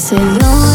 se dio.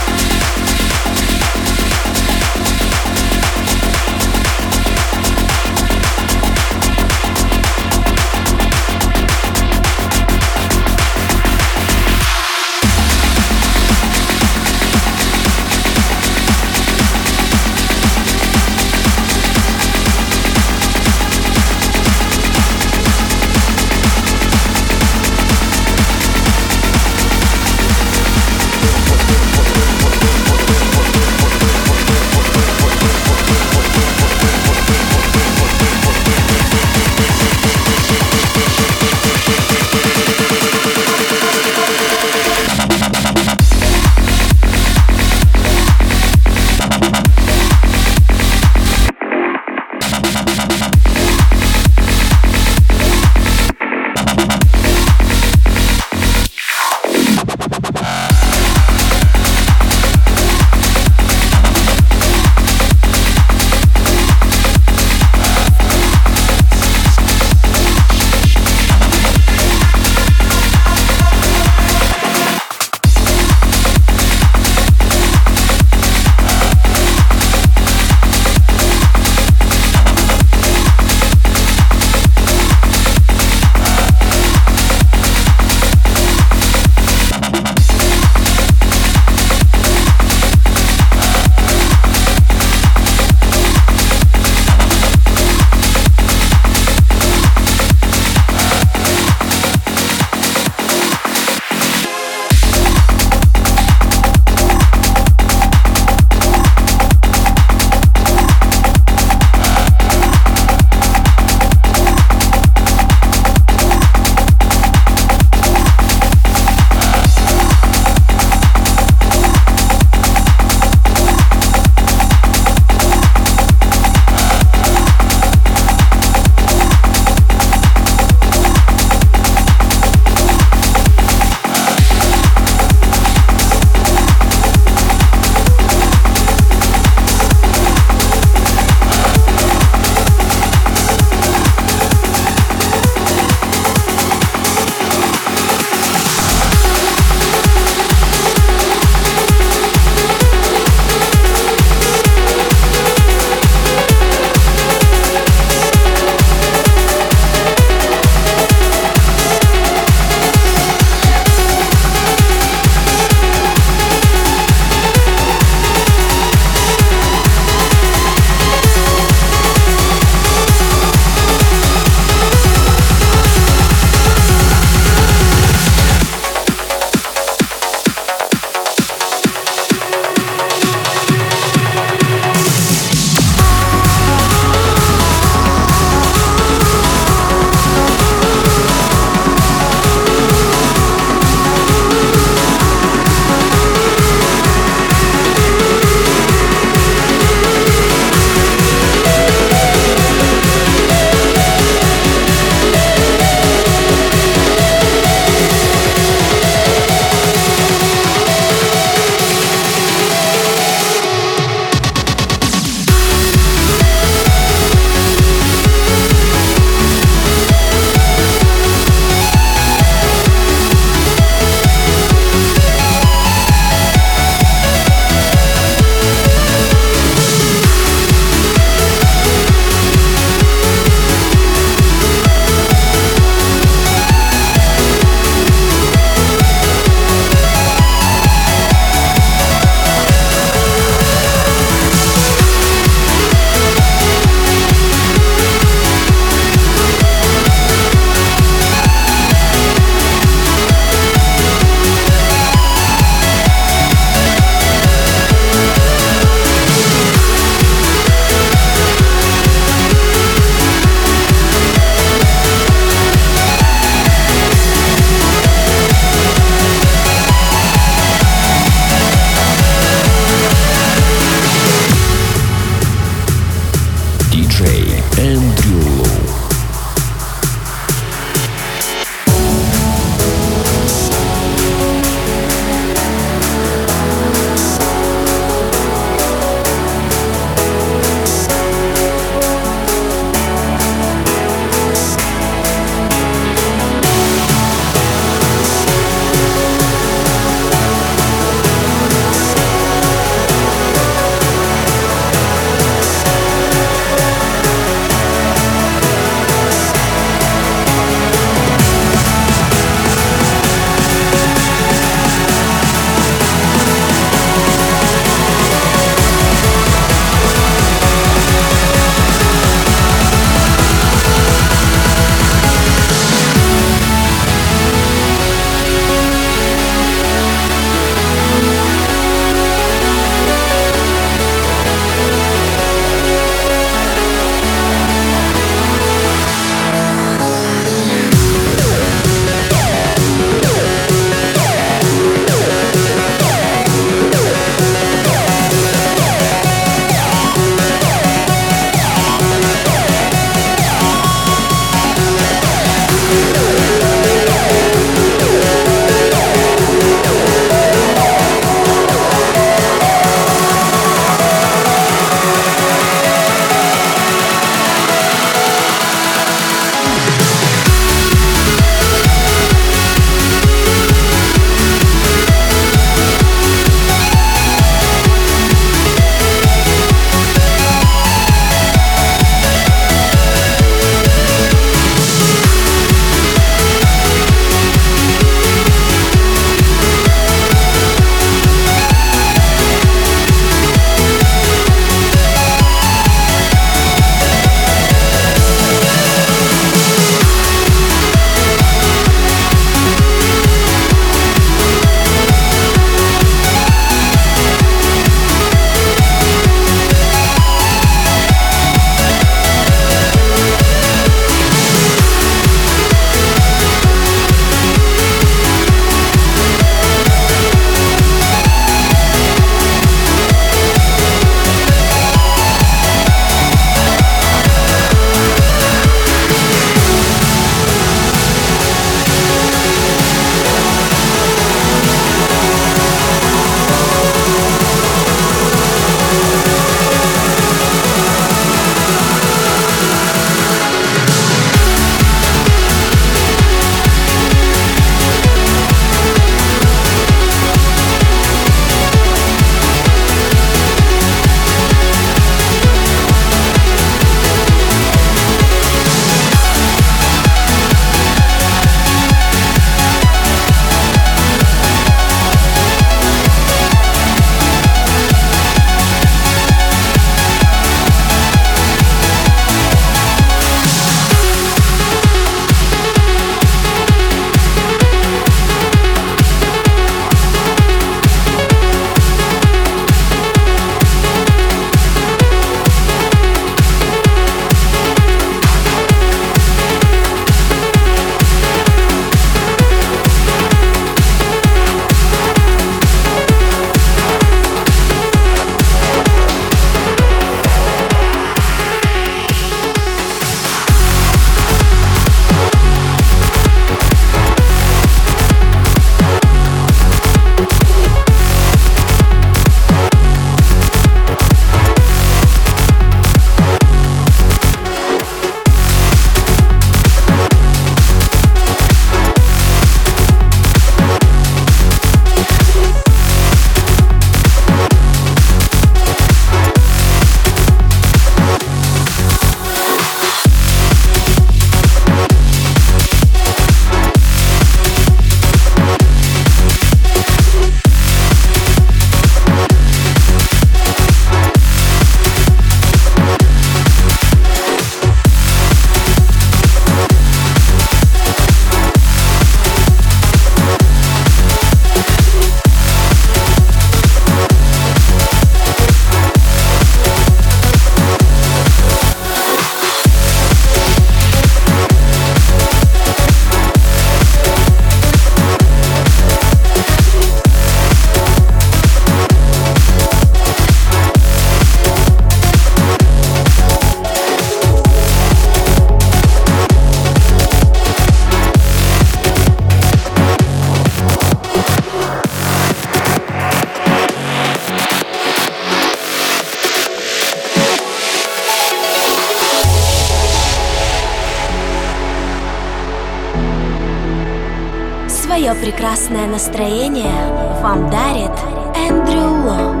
Свое прекрасное настроение вам дарит Эндрю Ло.